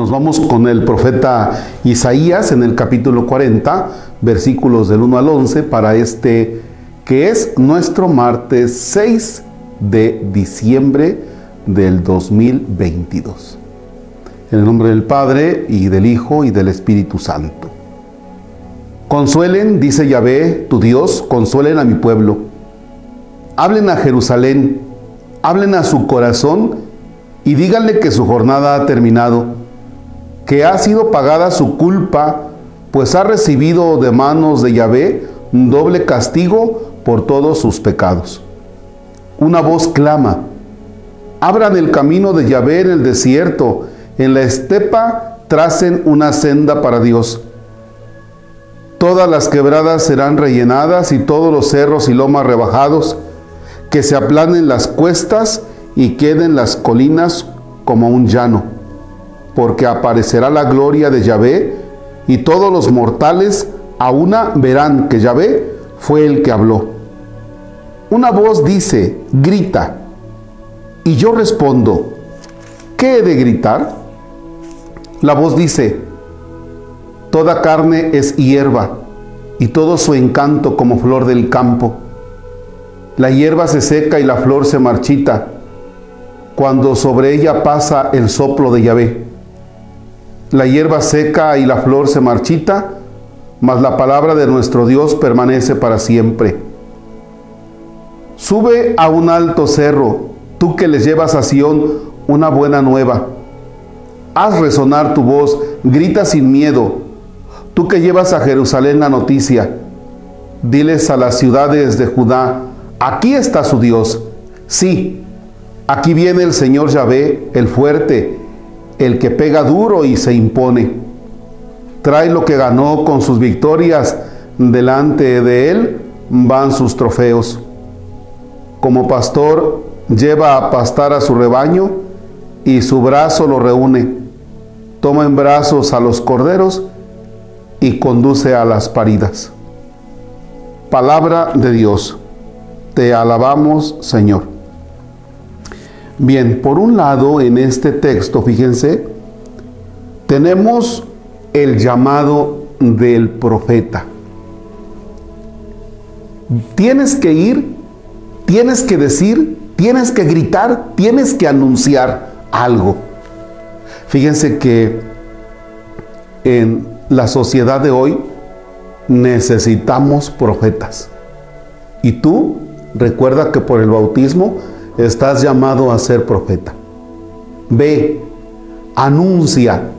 Nos vamos con el profeta Isaías en el capítulo 40, versículos del 1 al 11, para este que es nuestro martes 6 de diciembre del 2022. En el nombre del Padre y del Hijo y del Espíritu Santo. Consuelen, dice Yahvé, tu Dios, consuelen a mi pueblo. Hablen a Jerusalén, hablen a su corazón y díganle que su jornada ha terminado, que ha sido pagada su culpa, pues ha recibido de manos de Yahvé un doble castigo por todos sus pecados. Una voz clama, abran el camino de Yahvé en el desierto, en la estepa tracen una senda para Dios. Todas las quebradas serán rellenadas y todos los cerros y lomas rebajados, que se aplanen las cuestas y queden las colinas como un llano, porque aparecerá la gloria de Yahvé y todos los mortales a una verán que Yahvé fue el que habló. Una voz dice, grita, y yo respondo, ¿qué he de gritar? La voz dice, toda carne es hierba y todo su encanto como flor del campo. La hierba se seca y la flor se marchita cuando sobre ella pasa el soplo de Yahvé. La hierba seca y la flor se marchita, mas la palabra de nuestro Dios permanece para siempre. Sube a un alto cerro, tú que les llevas a Sión una buena nueva. Haz resonar tu voz, grita sin miedo, tú que llevas a Jerusalén la noticia. Diles a las ciudades de Judá, aquí está su Dios. Sí, aquí viene el Señor Yahvé, el fuerte, el que pega duro y se impone. Trae lo que ganó con sus victorias, delante de él van sus trofeos. Como pastor lleva a pastar a su rebaño y su brazo lo reúne. Toma en brazos a los corderos y conduce a las paridas. Palabra de Dios. Te alabamos, Señor. Bien, por un lado, en este texto, fíjense, tenemos el llamado del profeta. Tienes que ir tienes que decir, tienes que gritar, tienes que anunciar algo. Fíjense que en la sociedad de hoy necesitamos profetas. Y tú recuerda que por el bautismo estás llamado a ser profeta. Ve, anuncia,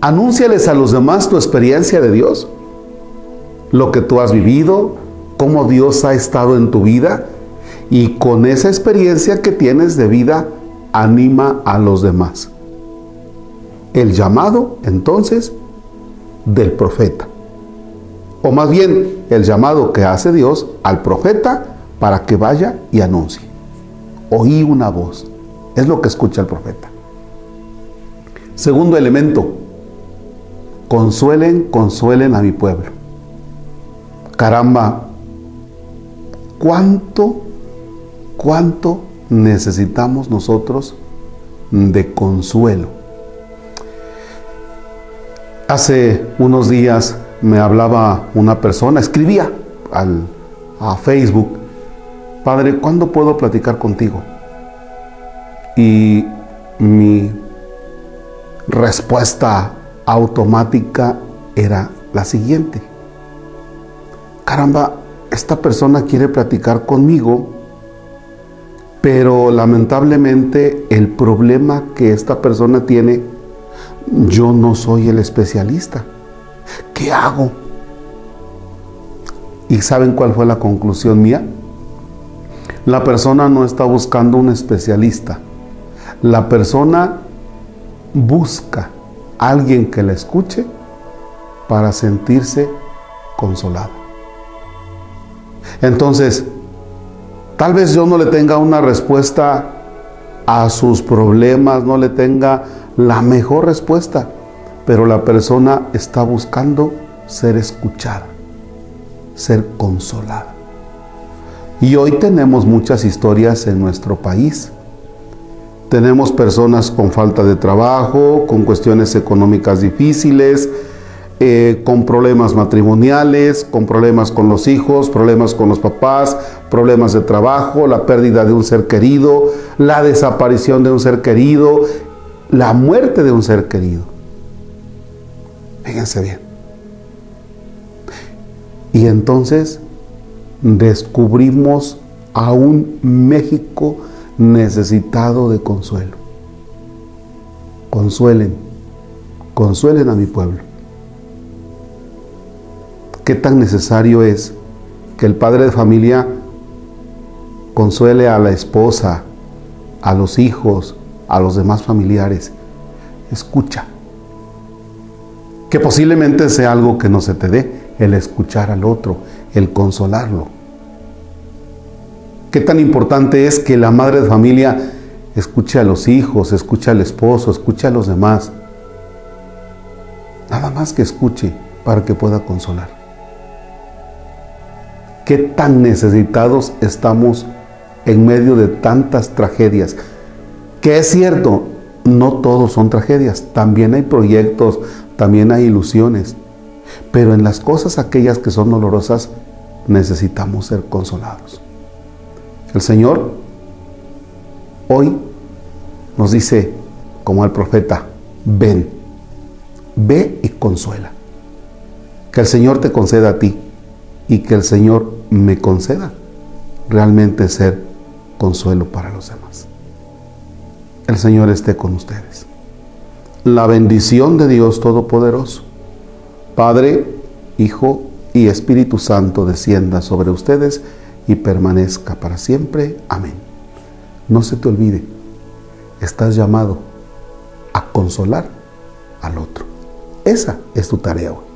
anúnciales a los demás tu experiencia de Dios, lo que tú has vivido, cómo Dios ha estado en tu vida y con esa experiencia que tienes de vida, anima a los demás. El llamado, entonces, del profeta. O más bien, el llamado que hace Dios al profeta para que vaya y anuncie. Oí una voz. Es lo que escucha el profeta. Segundo elemento, consuelen, consuelen a mi pueblo. Caramba, ¿cuánto ¿Cuánto necesitamos nosotros de consuelo? Hace unos días me hablaba una persona, escribía al, a Facebook, Padre, ¿cuándo puedo platicar contigo? Y mi respuesta automática era la siguiente. Caramba, esta persona quiere platicar conmigo pero lamentablemente el problema que esta persona tiene, yo no soy el especialista. ¿Qué hago? ¿Y saben cuál fue la conclusión mía? La persona no está buscando un especialista. La persona busca a alguien que la escuche para sentirse consolada. Entonces, Tal vez yo no le tenga una respuesta a sus problemas, no le tenga la mejor respuesta, pero la persona está buscando ser escuchada, ser consolada. Y hoy tenemos muchas historias en nuestro país. Tenemos personas con falta de trabajo, con cuestiones económicas difíciles, eh, con problemas matrimoniales, con problemas con los hijos, problemas con los papás, problemas de trabajo, la pérdida de un ser querido, la desaparición de un ser querido, la muerte de un ser querido. Fíjense bien. Y entonces descubrimos a un México necesitado de consuelo. Consuelen, consuelen a mi pueblo. ¿Qué tan necesario es que el padre de familia consuele a la esposa, a los hijos, a los demás familiares? Escucha. Que posiblemente sea algo que no se te dé, el escuchar al otro, el consolarlo. Qué tan importante es que la madre de familia escuche a los hijos, escuche al esposo, escuche a los demás. Nada más que escuche para que pueda consolar. Qué tan necesitados estamos en medio de tantas tragedias. Que es cierto, no todos son tragedias, también hay proyectos, también hay ilusiones. Pero en las cosas aquellas que son dolorosas necesitamos ser consolados. El Señor hoy nos dice, como el profeta, ven, ve y consuela. Que el Señor te conceda a ti y que el Señor me conceda realmente ser consuelo para los demás. El Señor esté con ustedes. La bendición de Dios Todopoderoso, Padre, Hijo y Espíritu Santo descienda sobre ustedes y permanezca para siempre. Amén. No se te olvide, estás llamado a consolar al otro. Esa es tu tarea hoy.